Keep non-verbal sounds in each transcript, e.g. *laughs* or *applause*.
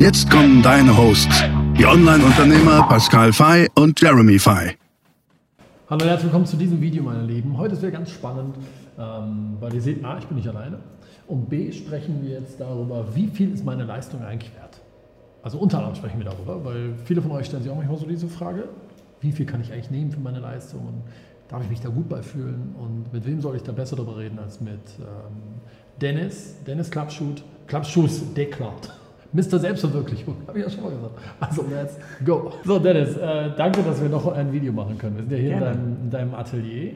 Jetzt kommen deine Hosts, die Online-Unternehmer Pascal Fay und Jeremy Fay. Hallo herzlich willkommen zu diesem Video, meine Lieben. Heute ist wieder ganz spannend, ähm, weil ihr seht, A, ich bin nicht alleine und B, sprechen wir jetzt darüber, wie viel ist meine Leistung eigentlich wert. Also unter anderem sprechen wir darüber, weil viele von euch stellen sich auch manchmal so diese Frage, wie viel kann ich eigentlich nehmen für meine Leistung und darf ich mich da gut bei fühlen und mit wem soll ich da besser darüber reden als mit ähm, Dennis, Dennis Klappschut, Klappschuss Deklat. Mr. Selbstverwirklichung, habe ich ja schon mal gesagt. Also, let's go. So, Dennis, äh, danke, dass wir noch ein Video machen können. Wir sind ja hier in deinem, in deinem, Atelier.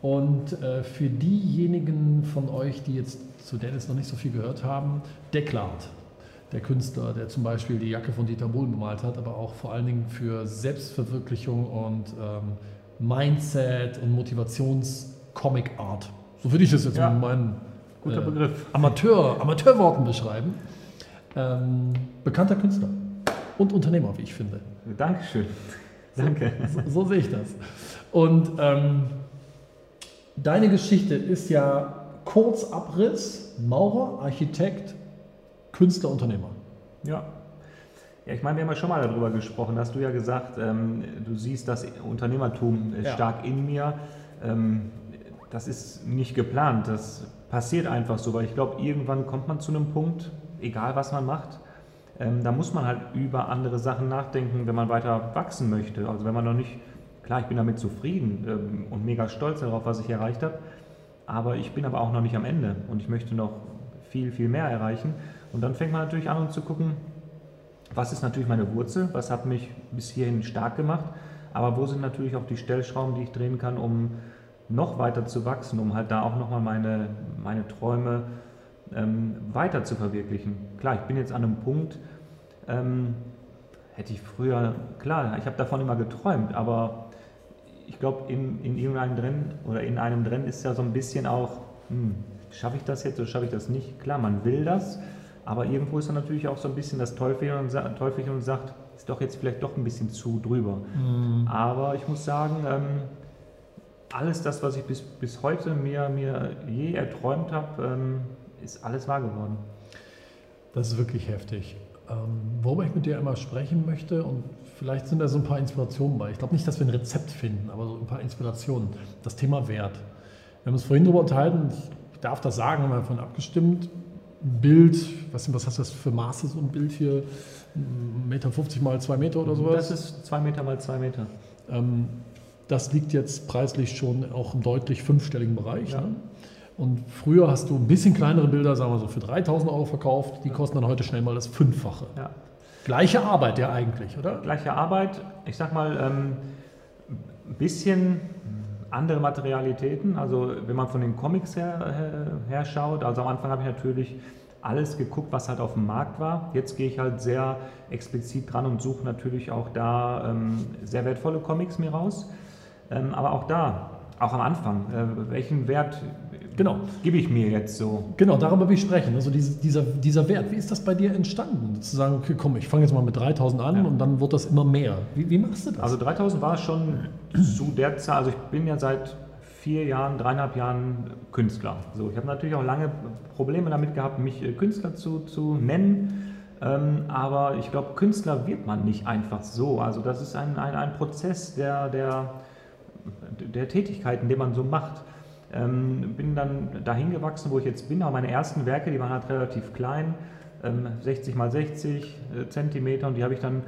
Und äh, für diejenigen von euch, die jetzt zu Dennis noch nicht so viel gehört haben, Deklat, der Künstler, der zum Beispiel die Jacke von Dieter Bohlen bemalt hat, aber auch vor allen Dingen für Selbstverwirklichung und ähm, Mindset und Motivations-Comic-Art. So würde ich das jetzt ja. in meinen Guter äh, Begriff. Amateur, Amateurworten beschreiben. Ähm, bekannter Künstler und Unternehmer, wie ich finde. Dankeschön. Danke. So, so, so sehe ich das. Und ähm, deine Geschichte ist ja Kurzabriss, Maurer, Architekt, Künstler, Unternehmer. Ja. Ja, ich meine, wir haben ja schon mal darüber gesprochen. Hast du ja gesagt, ähm, du siehst das Unternehmertum ja. stark in mir. Ähm, das ist nicht geplant. Das passiert einfach so, weil ich glaube, irgendwann kommt man zu einem Punkt, egal was man macht, ähm, da muss man halt über andere Sachen nachdenken, wenn man weiter wachsen möchte. Also wenn man noch nicht, klar, ich bin damit zufrieden ähm, und mega stolz darauf, was ich erreicht habe, aber ich bin aber auch noch nicht am Ende und ich möchte noch viel, viel mehr erreichen. Und dann fängt man natürlich an, um zu gucken, was ist natürlich meine Wurzel, was hat mich bis hierhin stark gemacht, aber wo sind natürlich auch die Stellschrauben, die ich drehen kann, um noch weiter zu wachsen, um halt da auch nochmal meine, meine Träume ähm, weiter zu verwirklichen. Klar, ich bin jetzt an einem Punkt, ähm, hätte ich früher, klar, ich habe davon immer geträumt, aber ich glaube, in, in irgendeinem drin oder in einem drin ist ja so ein bisschen auch, hm, schaffe ich das jetzt oder schaffe ich das nicht? Klar, man will das, aber irgendwo ist dann natürlich auch so ein bisschen das Teufelchen und, Teufelchen und sagt, ist doch jetzt vielleicht doch ein bisschen zu drüber. Mhm. Aber ich muss sagen, ähm, alles das, was ich bis, bis heute mir, mir je erträumt habe, ähm, ist alles wahr geworden. Das ist wirklich heftig. Ähm, worüber ich mit dir einmal sprechen möchte und vielleicht sind da so ein paar Inspirationen bei. Ich glaube nicht, dass wir ein Rezept finden, aber so ein paar Inspirationen. Das Thema Wert. Wir haben uns vorhin darüber unterhalten, ich darf das sagen, haben wir davon abgestimmt. Bild, was, was hast du das für Maße, so ein Bild hier? 1,50 Meter mal 2 Meter oder sowas? Das ist 2 Meter mal 2 Meter. Ähm, das liegt jetzt preislich schon auch im deutlich fünfstelligen Bereich. Ja. Ne? Und früher hast du ein bisschen kleinere Bilder, sagen wir so, für 3000 Euro verkauft. Die kosten dann heute schnell mal das Fünffache. Ja. Gleiche Arbeit ja eigentlich, oder? Gleiche Arbeit. Ich sag mal, ähm, ein bisschen andere Materialitäten. Also wenn man von den Comics her, her schaut, also am Anfang habe ich natürlich alles geguckt, was halt auf dem Markt war. Jetzt gehe ich halt sehr explizit dran und suche natürlich auch da ähm, sehr wertvolle Comics mir raus. Ähm, aber auch da, auch am Anfang, äh, welchen Wert genau. gebe ich mir jetzt so? Genau, darüber will ich sprechen. Also diese, dieser, dieser Wert, wie ist das bei dir entstanden? Zu sagen, okay, komm, ich fange jetzt mal mit 3000 an ja. und dann wird das immer mehr. Wie, wie machst du das? Also 3000 war schon zu der Zahl, also ich bin ja seit vier Jahren, dreieinhalb Jahren Künstler. So, ich habe natürlich auch lange Probleme damit gehabt, mich äh, Künstler zu, zu nennen. Ähm, aber ich glaube, Künstler wird man nicht einfach so. Also das ist ein, ein, ein Prozess der, der, der Tätigkeiten, den man so macht. Ähm, bin dann dahin gewachsen, wo ich jetzt bin. Aber meine ersten Werke, die waren halt relativ klein, ähm, 60 mal 60 äh, Zentimeter und die habe ich dann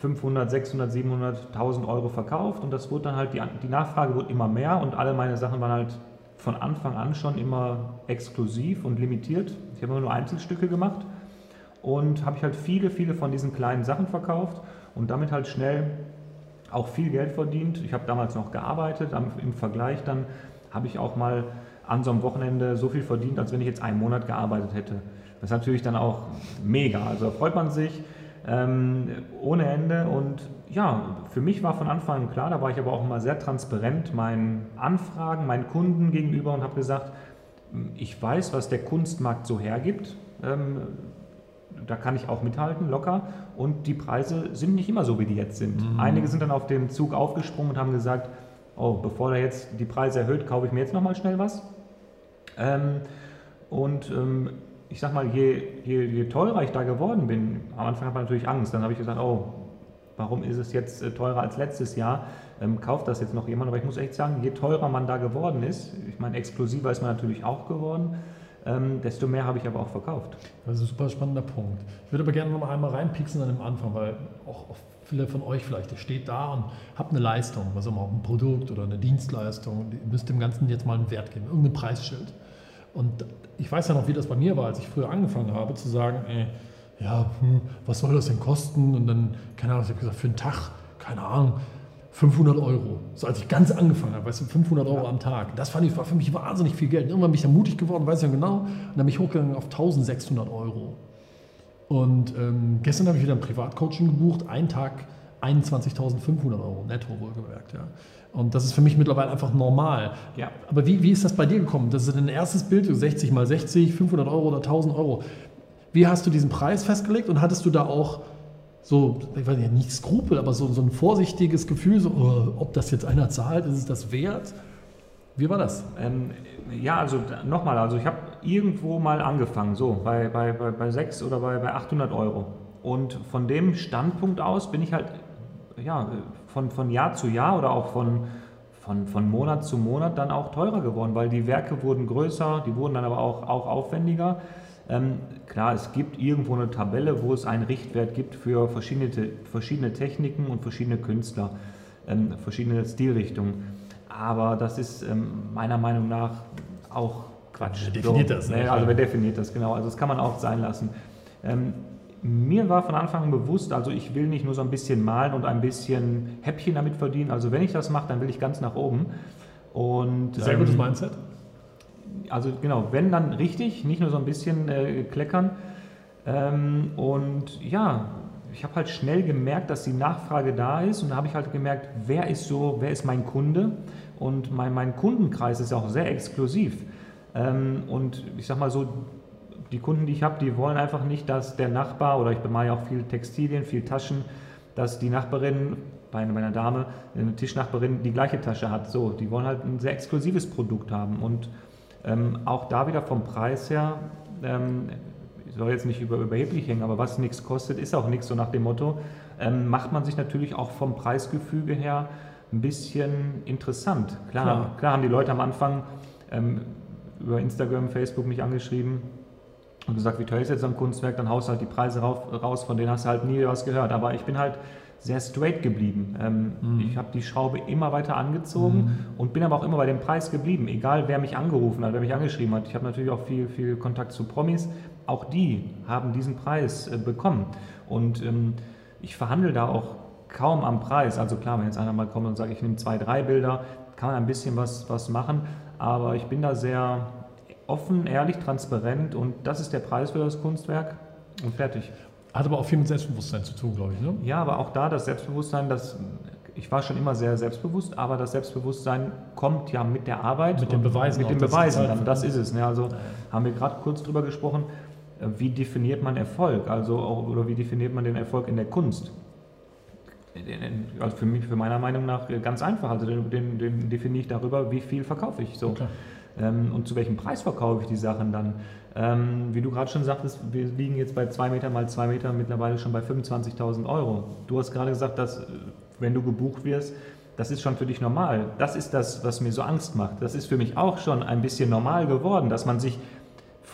500, 600, 700, 1000 Euro verkauft und das wurde dann halt, die, die Nachfrage wurde immer mehr und alle meine Sachen waren halt von Anfang an schon immer exklusiv und limitiert. Ich habe immer nur Einzelstücke gemacht und habe ich halt viele, viele von diesen kleinen Sachen verkauft und damit halt schnell auch viel Geld verdient. Ich habe damals noch gearbeitet, im Vergleich dann habe ich auch mal an so einem Wochenende so viel verdient, als wenn ich jetzt einen Monat gearbeitet hätte. Das ist natürlich dann auch mega. Also da freut man sich. ähm, ohne Ende. Und ja, für mich war von Anfang an klar, da war ich aber auch immer sehr transparent meinen Anfragen, meinen Kunden gegenüber und habe gesagt, ich weiß, was der Kunstmarkt so hergibt. Ähm, da kann ich auch mithalten, locker. Und die Preise sind nicht immer so, wie die jetzt sind. Mhm. Einige sind dann auf den Zug aufgesprungen und haben gesagt, oh, bevor er jetzt die Preise erhöht, kaufe ich mir jetzt nochmal schnell was. Ähm, und ähm, ich sag mal, je, je, je, teurer ich da geworden bin, am Anfang hat man natürlich Angst. Dann habe ich gesagt, oh, warum ist es jetzt äh, teurer als letztes Jahr? Ähm, kauft das jetzt noch jemand? Aber ich muss echt sagen, je teurer man da geworden ist, ich meine, exklusiver ist man natürlich auch geworden, ähm, desto mehr habe ich aber auch verkauft. Das ist ein super spannender Punkt. Ich würde aber gerne noch einmal reinpixen an dem Anfang, weil auch viele von euch vielleicht, ihr steht da und habt eine Leistung, was auch immer, ein Produkt oder eine Dienstleistung, ihr müsst dem Ganzen jetzt mal einen Wert geben, irgendein Preisschild. Und ich weiß ja noch, wie das bei mir war, als ich früher angefangen habe, zu sagen, ey, ja, hm, was soll das denn kosten? Und dann, keine Ahnung, ich habe gesagt, für einen Tag, keine Ahnung, 500 Euro. So als ich ganz angefangen habe, weißt du, 500 Euro ja. am Tag. Das fand ich, war für mich wahnsinnig viel Geld. Irgendwann bin ich da mutig geworden, weiß ich ja genau. Und dann bin ich hochgegangen auf 1600 Euro. Und ähm, gestern habe ich wieder ein Privatcoaching gebucht, einen Tag 21.500 Euro, netto wohlgemerkt. Ja. Und das ist für mich mittlerweile einfach normal. Ja. Aber wie, wie ist das bei dir gekommen? Das ist dein erstes Bild, 60 mal 60, 500 Euro oder 1000 Euro. Wie hast du diesen Preis festgelegt und hattest du da auch so, ich weiß nicht, nicht Skrupel, aber so, so ein vorsichtiges Gefühl, so, oh, ob das jetzt einer zahlt, ist es das wert? Wie war das? Ähm, ja, also nochmal, also ich habe irgendwo mal angefangen, so bei, bei, bei, bei 6 oder bei, bei 800 Euro. Und von dem Standpunkt aus bin ich halt ja, von, von Jahr zu Jahr oder auch von, von, von Monat zu Monat dann auch teurer geworden, weil die Werke wurden größer, die wurden dann aber auch, auch aufwendiger. Ähm, klar, es gibt irgendwo eine Tabelle, wo es einen Richtwert gibt für verschiedene, verschiedene Techniken und verschiedene Künstler, ähm, verschiedene Stilrichtungen. Aber das ist ähm, meiner Meinung nach auch Quatsch. Wer definiert so, das? Ne? Also wer definiert das, genau. Also das kann man auch sein lassen. Mir war von Anfang an bewusst, also ich will nicht nur so ein bisschen malen und ein bisschen Häppchen damit verdienen. Also wenn ich das mache, dann will ich ganz nach oben. Und, Sehr gutes ähm, Mindset. Also genau, wenn dann richtig, nicht nur so ein bisschen äh, kleckern. Ähm, und ja, ich habe halt schnell gemerkt, dass die Nachfrage da ist und da habe ich halt gemerkt, wer ist so, wer ist mein Kunde und mein, mein Kundenkreis ist auch sehr exklusiv. Ähm, und ich sag mal so, die Kunden, die ich habe, die wollen einfach nicht, dass der Nachbar, oder ich bemale ja auch viel Textilien, viel Taschen, dass die Nachbarin bei einer Dame, eine Tischnachbarin, die gleiche Tasche hat. So, die wollen halt ein sehr exklusives Produkt haben. Und ähm, auch da wieder vom Preis her, ähm, ich soll jetzt nicht über, überheblich hängen, aber was nichts kostet, ist auch nichts, so nach dem Motto, ähm, macht man sich natürlich auch vom Preisgefüge her ein bisschen interessant. Klar, klar, klar haben die Leute am Anfang ähm, über Instagram, Facebook mich angeschrieben, und gesagt, wie teuer ist jetzt so ein Kunstwerk, dann haust du halt die Preise raus, von denen hast du halt nie was gehört. Aber ich bin halt sehr straight geblieben. Ähm, mhm. Ich habe die Schraube immer weiter angezogen mhm. und bin aber auch immer bei dem Preis geblieben, egal wer mich angerufen hat, wer mich angeschrieben hat. Ich habe natürlich auch viel, viel Kontakt zu Promis. Auch die haben diesen Preis äh, bekommen. Und ähm, ich verhandle da auch kaum am Preis. Also klar, wenn jetzt einer mal kommt und sagt, ich nehme zwei, drei Bilder, kann man ein bisschen was, was machen. Aber ich bin da sehr, offen, ehrlich, transparent und das ist der Preis für das Kunstwerk und fertig. Hat aber auch viel mit Selbstbewusstsein zu tun, glaube ich. Ne? Ja, aber auch da das Selbstbewusstsein, das, ich war schon immer sehr selbstbewusst, aber das Selbstbewusstsein kommt ja mit der Arbeit. Mit den Beweisen. Mit den Beweisen, dann, das ist es. Ne? Also haben wir gerade kurz drüber gesprochen, äh, wie definiert man Erfolg? Also, oder wie definiert man den Erfolg in der Kunst? Also für mich, für meiner Meinung nach ganz einfach. Also den, den, den definiere ich darüber, wie viel verkaufe ich. So. Okay ähm, und zu welchem Preis verkaufe ich die Sachen dann. Ähm, wie du gerade schon sagtest, wir liegen jetzt bei 2 Meter mal 2 Meter mittlerweile schon bei 25.000 Euro. Du hast gerade gesagt, dass äh, wenn du gebucht wirst, das ist schon für dich normal. Das ist das, was mir so Angst macht. Das ist für mich auch schon ein bisschen normal geworden, dass man sich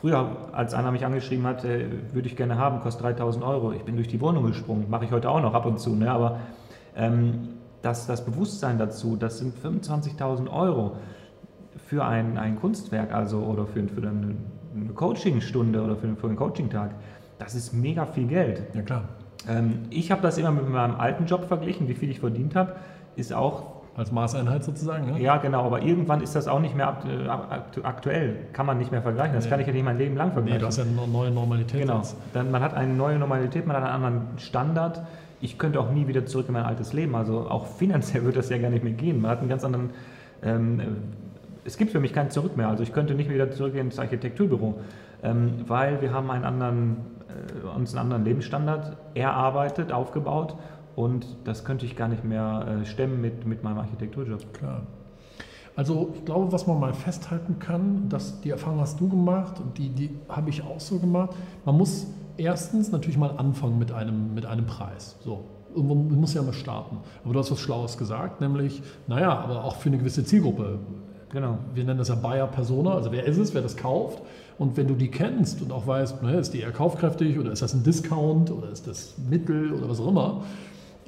Früher, als einer mich angeschrieben hat, äh, würde ich gerne haben, kostet 3000 Euro. Ich bin durch die Wohnung gesprungen, mache ich heute auch noch ab und zu. Ne? Aber ähm, das, das Bewusstsein dazu, das sind 25.000 Euro für ein, ein Kunstwerk, also oder für, für eine, eine Coachingstunde oder für, für einen Coachingtag, das ist mega viel Geld. Ja klar. Ähm, ich habe das immer mit meinem alten Job verglichen, wie viel ich verdient habe, ist auch Als Maßeinheit sozusagen, ne? Ja, genau, aber irgendwann ist das auch nicht mehr aktuell. Kann man nicht mehr vergleichen. Das nee. kann ich ja nicht mein Leben lang vergleichen. Nee, du hast ja eine neue Normalität. Genau. Dann, man hat eine neue Normalität, man hat einen anderen Standard. Ich könnte auch nie wieder zurück in mein altes Leben. Also auch *laughs* finanziell würde das ja gar nicht mehr gehen. Man hat einen ganz anderen. Ähm, es gibt für mich kein Zurück mehr. Also ich könnte nicht wieder zurück ins Architekturbüro, ähm, weil wir haben einen anderen, äh, uns einen anderen Lebensstandard erarbeitet, aufgebaut und das könnte ich gar nicht mehr äh, stemmen mit, mit meinem Architekturjob. Klar. Also ich glaube, was man mal festhalten kann, dass die Erfahrung hast du gemacht und die, die habe ich auch so gemacht. Man muss erstens natürlich mal anfangen mit einem, mit einem Preis. So, irgendwo muss ja mal starten. Aber du hast was Schlaues gesagt, nämlich, naja, aber auch für eine gewisse Zielgruppe. Genau. Wir nennen das ja Buyer Persona, also wer ist es, wer das kauft. Und wenn du die kennst und auch weißt, naja, ist die eher kaufkräftig oder ist das ein Discount oder ist das Mittel oder was auch immer,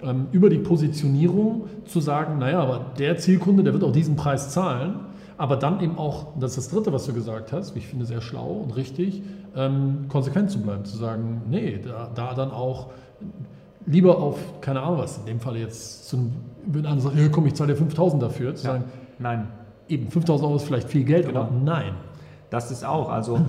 ähm, über die Positionierung zu sagen, naja, aber der Zielkunde, der wird auch diesen Preis zahlen, aber dann eben auch, das ist das Dritte, was du gesagt hast, wie ich finde sehr schlau und richtig, ähm, konsequent zu bleiben, zu sagen, nee, da, da dann auch lieber auf, keine Ahnung was, in dem Fall jetzt, zu, wenn einer sagt, ja, komm, ich zahle dir 5000 dafür, zu ja, sagen, nein. Eben, 5000 Euro ist vielleicht viel Geld, genau. aber nein. Das ist auch, also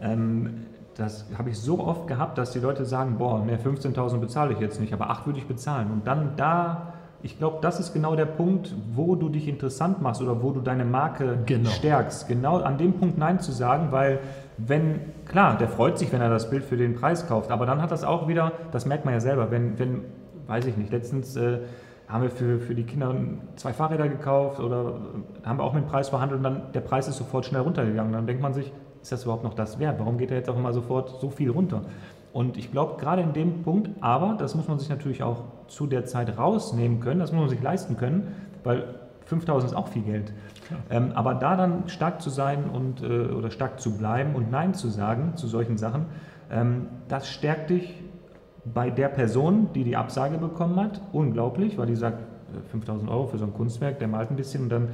ähm, das habe ich so oft gehabt, dass die Leute sagen, boah, mehr 15.000 bezahle ich jetzt nicht, aber 8 würde ich bezahlen. Und dann da, ich glaube, das ist genau der Punkt, wo du dich interessant machst oder wo du deine Marke genau. stärkst. Genau an dem Punkt Nein zu sagen, weil wenn, klar, der freut sich, wenn er das Bild für den Preis kauft, aber dann hat das auch wieder, das merkt man ja selber, wenn, wenn weiß ich nicht, letztens äh, haben wir für, für die Kinder zwei Fahrräder gekauft oder haben wir auch mit dem Preis verhandelt und dann der Preis ist sofort schnell runtergegangen. Dann denkt man sich, ist das überhaupt noch das wert? Warum geht er jetzt auch immer sofort so viel runter? Und ich glaube, gerade in dem Punkt, aber das muss man sich natürlich auch zu der Zeit rausnehmen können, das muss man sich leisten können, weil 5000 ist auch viel Geld. Ähm, aber da dann stark zu sein und, äh, oder stark zu bleiben und Nein zu sagen zu solchen Sachen, ähm, das stärkt dich bei der Person, die die Absage bekommen hat, unglaublich, weil die sagt, 5000 äh, Euro für so ein Kunstwerk, der malt ein bisschen und dann,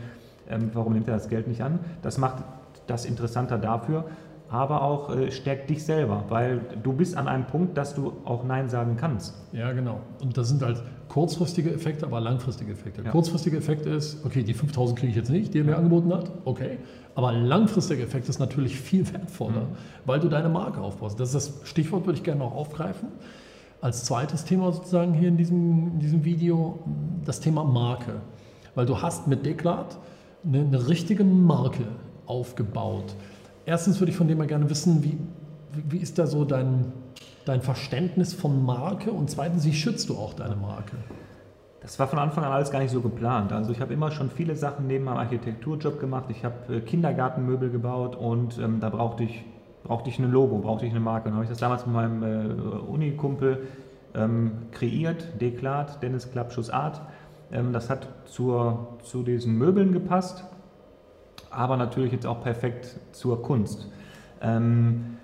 ähm, warum nimmt er das Geld nicht an? Das macht das interessanter dafür, aber auch äh, stärkt dich selber, weil du bist an einem Punkt, dass du auch Nein sagen kannst. Ja, genau. Und das sind halt kurzfristige Effekte, aber langfristige Effekte. Ja. Kurzfristige Effekt ist, okay, die 5000 kriege ich jetzt nicht, die er mir angeboten hat, okay. Aber langfristiger Effekt ist natürlich viel wertvoller, mhm. weil du deine Marke aufbaust. Das ist das Stichwort, würde ich gerne noch aufgreifen. Als zweites Thema sozusagen hier in diesem, in diesem Video das Thema Marke. Weil du hast mit Deklat eine, eine richtige Marke aufgebaut? Erstens würde ich von dir mal gerne wissen, wie, wie ist da so dein, dein Verständnis von Marke und zweitens, wie schützt du auch deine Marke? Das war von Anfang an alles gar nicht so geplant. Also ich habe immer schon viele Sachen neben meinem Architekturjob gemacht. Ich habe äh, Kindergartenmöbel gebaut und ähm, da brauchte ich, brauchte ich ein Logo, brauchte ich eine Marke. Dann habe ich das damals mit meinem äh, Unikumpel ähm, kreiert, Deklat, Dennis Klappschuss Art. Ähm, das hat zur, zu diesen Möbeln gepasst aber natürlich jetzt auch perfekt zur Kunst. Ähm,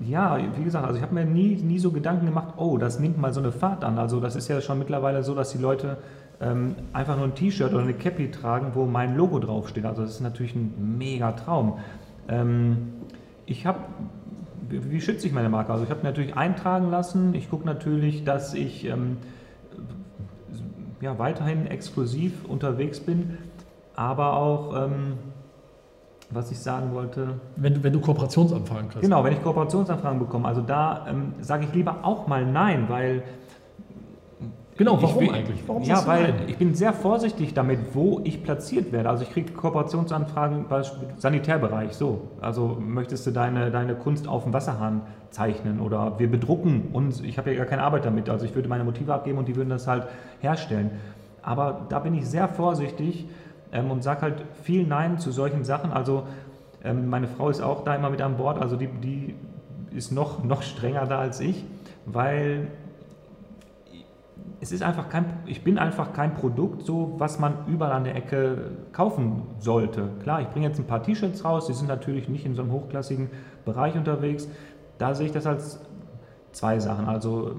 ja, wie gesagt, also ich habe mir nie, nie so Gedanken gemacht, oh, das nimmt mal so eine Fahrt an. Also das ist ja schon mittlerweile so, dass die Leute ähm, einfach nur ein T-Shirt oder eine Cappy tragen, wo mein Logo draufsteht. Also das ist natürlich ein mega Traum. Ähm, ich habe, wie, schütze ich meine Marke? Also ich habe natürlich eintragen lassen. Ich gucke natürlich, dass ich ähm, ja, weiterhin exklusiv unterwegs bin aber auch, ähm, was ich sagen wollte. Wenn, wenn du Kooperationsanfragen kriegst. Genau, wenn ich Kooperationsanfragen bekomme. Also da ähm, sage ich lieber auch mal Nein, weil. Genau, warum ich, eigentlich? Warum ja, weil ich bin sehr vorsichtig damit, wo ich platziert werde. Also ich kriege Kooperationsanfragen im Sanitärbereich, so. Also möchtest du deine, deine Kunst auf dem Wasserhahn zeichnen oder wir bedrucken und ich habe ja gar keine Arbeit damit. Also ich würde meine Motive abgeben und die würden das halt herstellen. Aber da bin ich sehr vorsichtig, ähm, und sage halt viel Nein zu solchen Sachen. Also ähm, meine Frau ist auch da immer mit an Bord, also die, die ist noch, noch strenger da als ich, weil es ist einfach kein, ich bin einfach kein Produkt, so was man überall an der Ecke kaufen sollte. Klar, ich bringe jetzt ein paar T-Shirts raus, die sind natürlich nicht in so einem hochklassigen Bereich unterwegs. Da sehe ich das als zwei Sachen. Also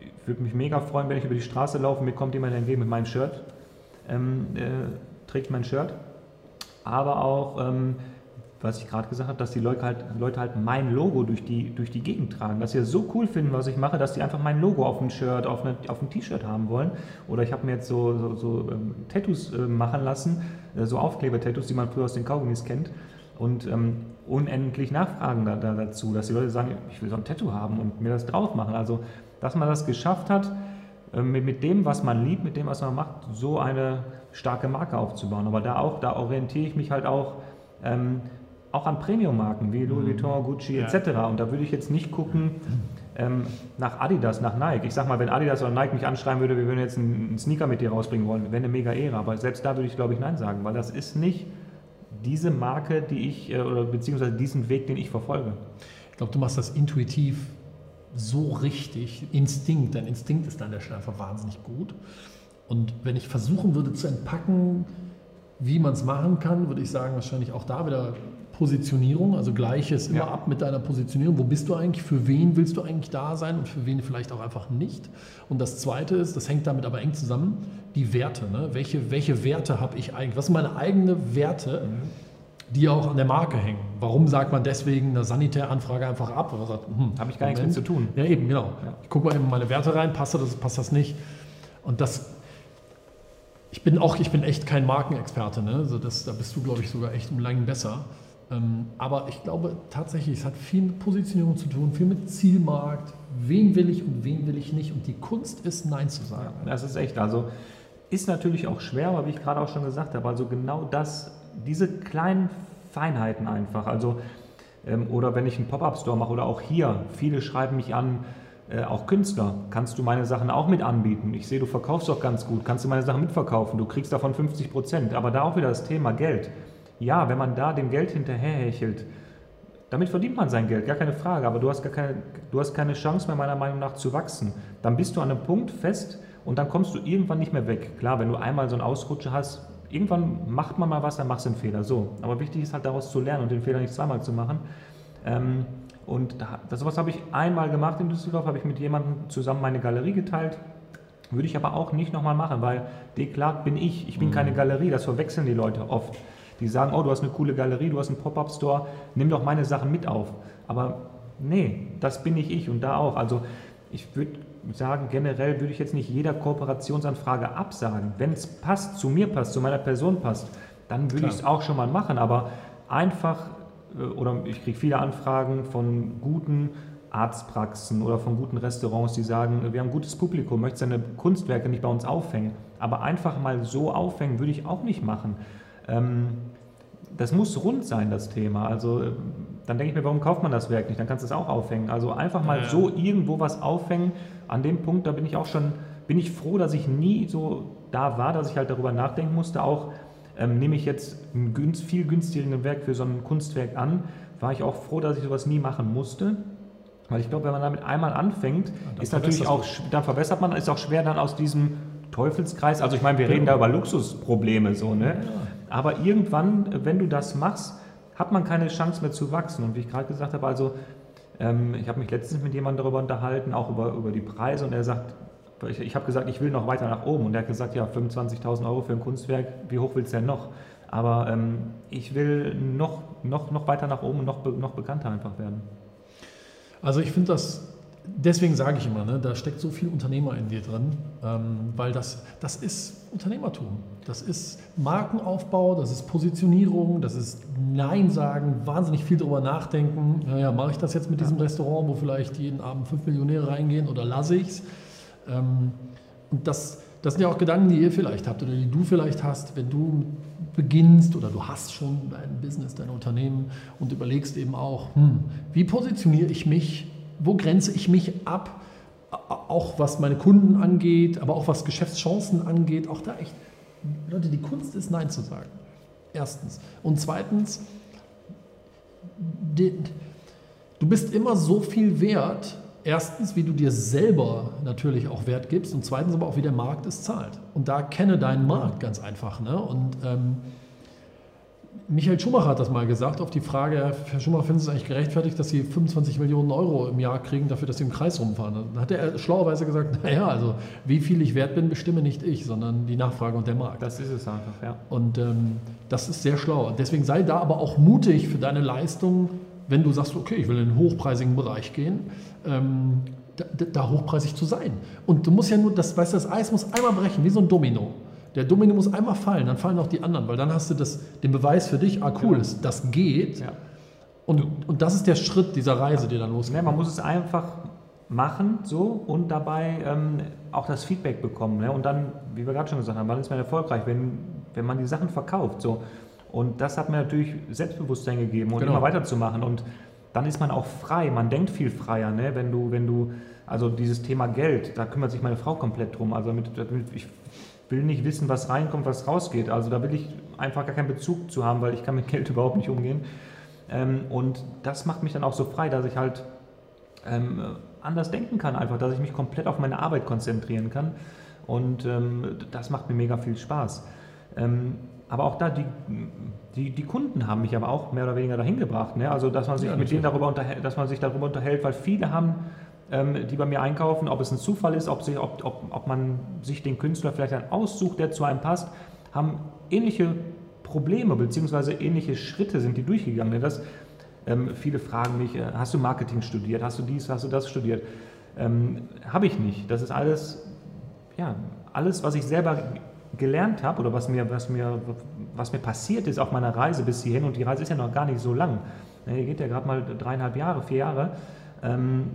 ich würde mich mega freuen, wenn ich über die Straße laufe, mir kommt jemand entgegen mit meinem Shirt. Ähm, äh, trägt mein Shirt. Aber auch, ähm, was ich gerade gesagt habe, dass die Leute halt, Leute halt mein Logo durch die, durch die Gegend tragen. Dass sie es so cool finden, was ich mache, dass sie einfach mein Logo auf ein Shirt, auf, eine, auf ein T-Shirt haben wollen. Oder ich habe mir jetzt so, so, so ähm, Tattoos äh, machen lassen, äh, so Aufkleber-Tattoos, die man früher aus den Kaugummis kennt. Und ähm, unendlich Nachfragen da, da, dazu, dass die Leute sagen, ich will so ein Tattoo haben und mir das drauf machen. Also, dass man das geschafft hat, äh, mit, mit dem, was man liebt, mit dem, was man macht, so eine starke Marke aufzubauen. Aber da auch, da orientiere ich mich halt auch ähm, auch an Premium-Marken wie Louis mhm. Vuitton, Gucci ja. etc. Und da würde ich jetzt nicht gucken ähm, nach Adidas, nach Nike. Ich sag mal, wenn Adidas oder Nike mich anschreiben würde, wir würden jetzt einen Sneaker mit dir rausbringen wollen, wäre eine mega Ehre. Aber selbst da würde ich, glaube ich, Nein sagen, weil das ist nicht diese Marke, die ich, äh, oder beziehungsweise diesen Weg, den ich verfolge. Ich glaube, du machst das intuitiv so richtig. Instinkt, dein Instinkt ist an der Stelle einfach wahnsinnig gut. Und wenn ich versuchen würde zu entpacken, wie man es machen kann, würde ich sagen, wahrscheinlich auch da wieder Positionierung, also gleiches immer ja. ab mit deiner Positionierung. Wo bist du eigentlich? Für wen willst du eigentlich da sein und für wen vielleicht auch einfach nicht? Und das Zweite ist, das hängt damit aber eng zusammen, die Werte. Ne? Welche, welche Werte habe ich eigentlich? Was sind meine eigenen Werte, mhm. die auch an der Marke hängen? Warum sagt man deswegen eine Sanitäranfrage einfach ab? Hm, habe ich gar Moment. nichts mit zu tun. Ja, eben, genau. Ja. Ich gucke mal eben meine Werte rein, passt das, passt das nicht? Und das ich bin auch, ich bin echt kein Markenexperte, ne? also das, da bist du, glaube ich, sogar echt um Langen besser. Ähm, aber ich glaube tatsächlich, es hat viel mit Positionierung zu tun, viel mit Zielmarkt, wen will ich und wen will ich nicht. Und die Kunst ist, Nein zu sagen. Ja, das ist echt. Also ist natürlich auch schwer, aber wie ich gerade auch schon gesagt habe, also genau das, diese kleinen Feinheiten einfach. Also, ähm, oder wenn ich einen Pop-Up-Store mache oder auch hier, viele schreiben mich an, äh, auch Künstler, kannst du meine Sachen auch mit anbieten? Ich sehe, du verkaufst doch ganz gut, kannst du meine Sachen mitverkaufen, du kriegst davon 50 Prozent. Aber da auch wieder das Thema Geld ja, wenn man da dem Geld hinterherhechelt, damit verdient man sein Geld, gar keine Frage, aber du hast, gar keine, du hast keine Chance mehr, meiner Meinung nach, zu wachsen. Dann bist du an einem Punkt fest und dann kommst du irgendwann nicht mehr weg. Klar, wenn du einmal so einen Ausrutscher hast, irgendwann macht man mal was, dann machst du einen Fehler. So. Aber wichtig ist halt daraus zu lernen und den Fehler nicht zweimal zu machen. Ähm, und das, sowas habe ich einmal gemacht in Düsseldorf, habe ich mit jemandem zusammen meine Galerie geteilt. Würde ich aber auch nicht nochmal machen, weil deklart bin ich. Ich bin mhm. keine Galerie, das verwechseln die Leute oft. Die sagen, oh, du hast eine coole Galerie, du hast einen Pop-up-Store, nimm doch meine Sachen mit auf. Aber nee, das bin nicht ich und da auch. Also ich würde sagen, generell würde ich jetzt nicht jeder Kooperationsanfrage absagen. Wenn es passt, zu mir passt, zu meiner Person passt, dann würde ich es auch schon mal machen. Aber einfach, äh, oder ich kriege viele Anfragen von guten Arztpraxen oder von guten Restaurants, die sagen, wir haben gutes Publikum, möchtest deine Kunstwerke nicht bei uns aufhängen. Aber einfach mal so aufhängen würde ich auch nicht machen. Ähm, das muss rund sein, das Thema. Also äh, dann denke ich mir, warum kauft man das Werk nicht? Dann kannst du es auch aufhängen. Also einfach mal ja. so irgendwo was aufhängen. An dem Punkt, da bin ich auch schon, bin ich froh, dass ich nie so da war, dass ich halt darüber nachdenken musste. Auch ähm, nehme ich jetzt ein günst, viel günstigeren Werk für so ein Kunstwerk an, war ich auch froh, dass ich sowas nie machen musste. Weil ich glaube, wenn man damit einmal anfängt, ja, ist natürlich auch, dann verbessert man, ist auch schwer dann aus diesem Teufelskreis. Also ich meine, wir reden da über Luxusprobleme so, ne? Aber irgendwann, wenn du das machst, hat man keine Chance mehr zu wachsen. Und wie ich gerade gesagt habe, also ähm, ich habe mich letztens mit jemandem darüber unterhalten, auch über, über die Preise, und er sagt, ich, ich habe gesagt, ich will noch weiter nach oben. Und er hat gesagt, ja, 25.000 Euro für ein Kunstwerk, wie hoch willst du denn noch? Aber ähm, ich will noch, noch, noch weiter nach oben und noch, noch bekannter einfach werden. Also ich finde das deswegen sage ich immer, ne, da steckt so viel Unternehmer in dir drin, ähm, weil das, das ist Unternehmertum. Das ist Markenaufbau, das ist Positionierung, das ist Nein sagen, wahnsinnig viel darüber nachdenken. Naja, mache ich das jetzt mit diesem Restaurant, wo vielleicht jeden Abend fünf Millionäre reingehen oder lasse ich es? Ähm, und das, das sind ja auch Gedanken, die ihr vielleicht habt oder die du vielleicht hast, wenn du beginnst oder du hast schon dein Business, dein Unternehmen und überlegst eben auch, hm, wie positioniere ich mich wo grenze ich mich ab, auch was meine Kunden angeht, aber auch was Geschäftschancen angeht, auch da echt, Leute, die Kunst ist Nein zu sagen. Erstens. Und zweitens, du bist immer so viel wert, erstens, wie du dir selber natürlich auch Wert gibst und zweitens aber auch, wie der Markt es zahlt. Und da kenne deinen Markt ganz einfach. Ne? Und ähm, Michael Schumacher hat das mal gesagt auf die Frage, Herr Schumacher, finden Sie es eigentlich gerechtfertigt, dass Sie 25 Millionen Euro im Jahr kriegen dafür, dass Sie im Kreis rumfahren? Dann hat er schlauerweise gesagt, *laughs* naja, also wie viel ich wert bin, bestimme nicht ich, sondern die Nachfrage und der Markt. Das ist es einfach, ja. Und ähm, das ist sehr schlau. Deswegen sei da aber auch mutig für deine Leistung, wenn du sagst, okay, ich will in den hochpreisigen Bereich gehen, ähm, da, da hochpreisig zu sein. Und du musst ja nur, das, weißt du, das Eis muss einmal brechen, wie so ein Domino. Der Domino muss einmal fallen, dann fallen auch die anderen, weil dann hast du das, den Beweis für dich, ah cool, das, das geht. Ja. Und, und das ist der Schritt dieser Reise, die dann losgeht. Ja, man muss es einfach machen so und dabei ähm, auch das Feedback bekommen. Ne? Und dann, wie wir gerade schon gesagt haben, wann ist man erfolgreich, wenn, wenn man die Sachen verkauft. So. Und das hat mir natürlich Selbstbewusstsein gegeben und genau. immer weiterzumachen. Und dann ist man auch frei, man denkt viel freier, ne? wenn du, wenn du, also dieses Thema Geld, da kümmert sich meine Frau komplett drum. Also damit, ich will nicht wissen, was reinkommt, was rausgeht. Also da will ich einfach gar keinen Bezug zu haben, weil ich kann mit Geld *laughs* überhaupt nicht umgehen. Ähm, und das macht mich dann auch so frei, dass ich halt ähm, anders denken kann, einfach, dass ich mich komplett auf meine Arbeit konzentrieren kann. Und ähm, das macht mir mega viel Spaß. Ähm, aber auch da, die, die, die, Kunden haben mich aber auch mehr oder weniger dahin gebracht. Ne? Also, dass man sich ja, mit denen darüber unterhält, dass man sich darüber unterhält, weil viele haben ähm, die bei mir einkaufen, ob es ein Zufall ist, ob, sich, ob, ob, ob man sich den Künstler vielleicht dann aussucht, der zu einem passt, haben ähnliche Probleme bzw. ähnliche Schritte sind die durchgegangen. Das, ähm, viele fragen mich, äh, hast du Marketing studiert, hast du dies, hast du das studiert? Ähm, habe ich nicht. Das ist alles, ja, alles, was ich selber gelernt habe oder was mir, was, mir, was mir passiert ist auf meiner Reise bis hierhin, und die Reise ist ja noch gar nicht so lang, ne, hier geht ja gerade mal dreieinhalb Jahre, vier Jahre, ähm,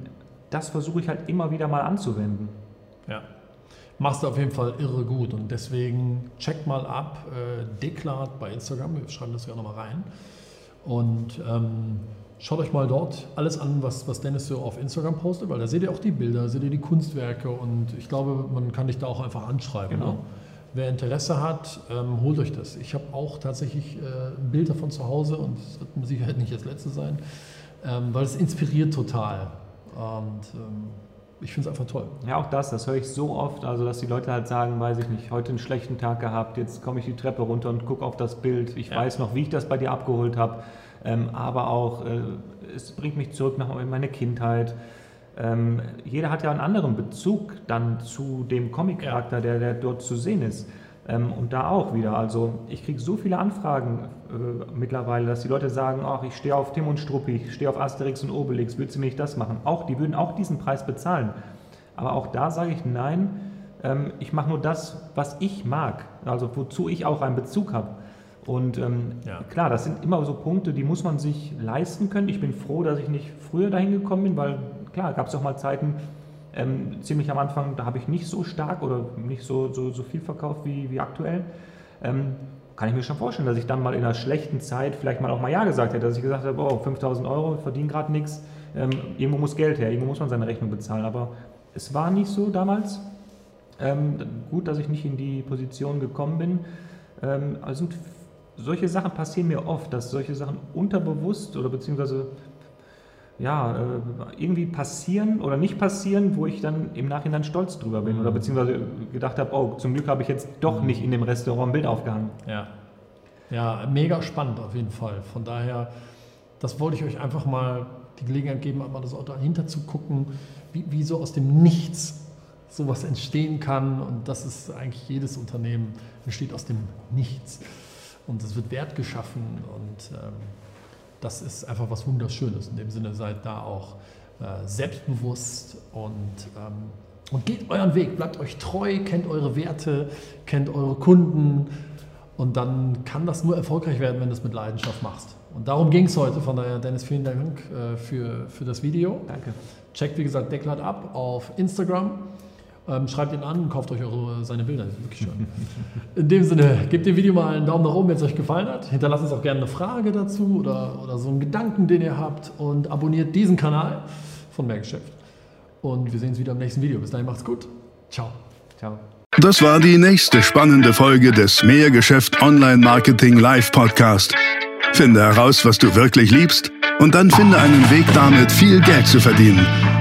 das versuche ich halt immer wieder mal anzuwenden. Ja. Machst du auf jeden Fall irre gut und deswegen check mal ab, äh, Deklat bei Instagram, wir schreiben das ja nochmal rein. Und ähm, schaut euch mal dort alles an, was, was Dennis so auf Instagram postet, weil da seht ihr auch die Bilder, seht ihr die Kunstwerke und ich glaube, man kann dich da auch einfach anschreiben. Genau. Ne? Wer Interesse hat, ähm, holt euch das. Ich habe auch tatsächlich äh, ein Bild davon zu Hause und es wird mit Sicherheit nicht das letzte sein, ähm, weil es inspiriert total. Und ähm, ich finde es einfach toll. Ja, auch das, das höre ich so oft, also dass die Leute halt sagen, weiß ich nicht, heute einen schlechten Tag gehabt, jetzt komme ich die Treppe runter und gucke auf das Bild. Ich ja. weiß noch, wie ich das bei dir abgeholt habe, ähm, aber auch, äh, es bringt mich zurück nach meine Kindheit. Ähm, jeder hat ja einen anderen Bezug dann zu dem Comic-Charakter, ja. der, der dort zu sehen ist. Ähm, und da auch wieder, also ich kriege so viele Anfragen mittlerweile, dass die Leute sagen, ach, ich stehe auf Tim und Struppi, ich stehe auf Asterix und Obelix, willst du mir nicht das machen? Auch, die würden auch diesen Preis bezahlen. Aber auch da sage ich nein, ähm, ich mache nur das, was ich mag, also wozu ich auch einen Bezug habe. Und ähm, ja. klar, das sind immer so Punkte, die muss man sich leisten können. Ich bin froh, dass ich nicht früher dahin gekommen bin, weil klar, gab es auch mal Zeiten, ähm, ziemlich am Anfang, da habe ich nicht so stark oder nicht so, so, so viel verkauft wie, wie aktuell. Kann ich mir schon vorstellen, dass ich dann mal in einer schlechten Zeit vielleicht mal auch mal Ja gesagt hätte, dass ich gesagt habe, oh, 5000 Euro, ich verdiene gerade nichts, ähm, irgendwo muss Geld her, irgendwo muss man seine Rechnung bezahlen. Aber es war nicht so damals. Ähm, gut, dass ich nicht in die Position gekommen bin. Ähm, also solche Sachen passieren mir oft, dass solche Sachen unterbewusst oder beziehungsweise ja, äh, irgendwie passieren oder nicht passieren, wo ich dann im Nachhinein stolz drüber bin mhm. oder beziehungsweise gedacht habe, oh, zum Glück habe ich jetzt doch mhm. nicht in dem Restaurant ein Bild aufgehangen. Ja. Ja, mega spannend auf jeden Fall. Von daher, das wollte ich euch einfach mal die Gelegenheit geben, einmal das Auto dahinter zu gucken, wie, wie so aus dem Nichts sowas entstehen kann. Und das ist eigentlich jedes Unternehmen entsteht aus dem Nichts. Und es wird Wert geschaffen und ähm, das ist einfach was Wunderschönes. In dem Sinne seid da auch äh, selbstbewusst und, ähm, und geht euren Weg, bleibt euch treu, kennt eure Werte, kennt eure Kunden und dann kann das nur erfolgreich werden, wenn du es mit Leidenschaft machst. Und darum ging es heute. Von daher, Dennis, vielen Dank äh, für, für das Video. Danke. Checkt, wie gesagt, Deklat ab auf Instagram. Ähm, schreibt ihn an und kauft euch eure, seine Bilder. Das ist wirklich schön. In dem Sinne, gebt dem Video mal einen Daumen nach oben, wenn es euch gefallen hat. Hinterlasst uns auch gerne eine Frage dazu oder, oder so einen Gedanken, den ihr habt. Und abonniert diesen Kanal von Mehrgeschäft. Und wir sehen uns wieder im nächsten Video. Bis dahin, macht's gut. Ciao. Ciao. Das war die nächste spannende Folge des Mehrgeschäft Online Marketing Live Podcast. Finde heraus, was du wirklich liebst und dann finde einen Weg damit, viel Geld zu verdienen.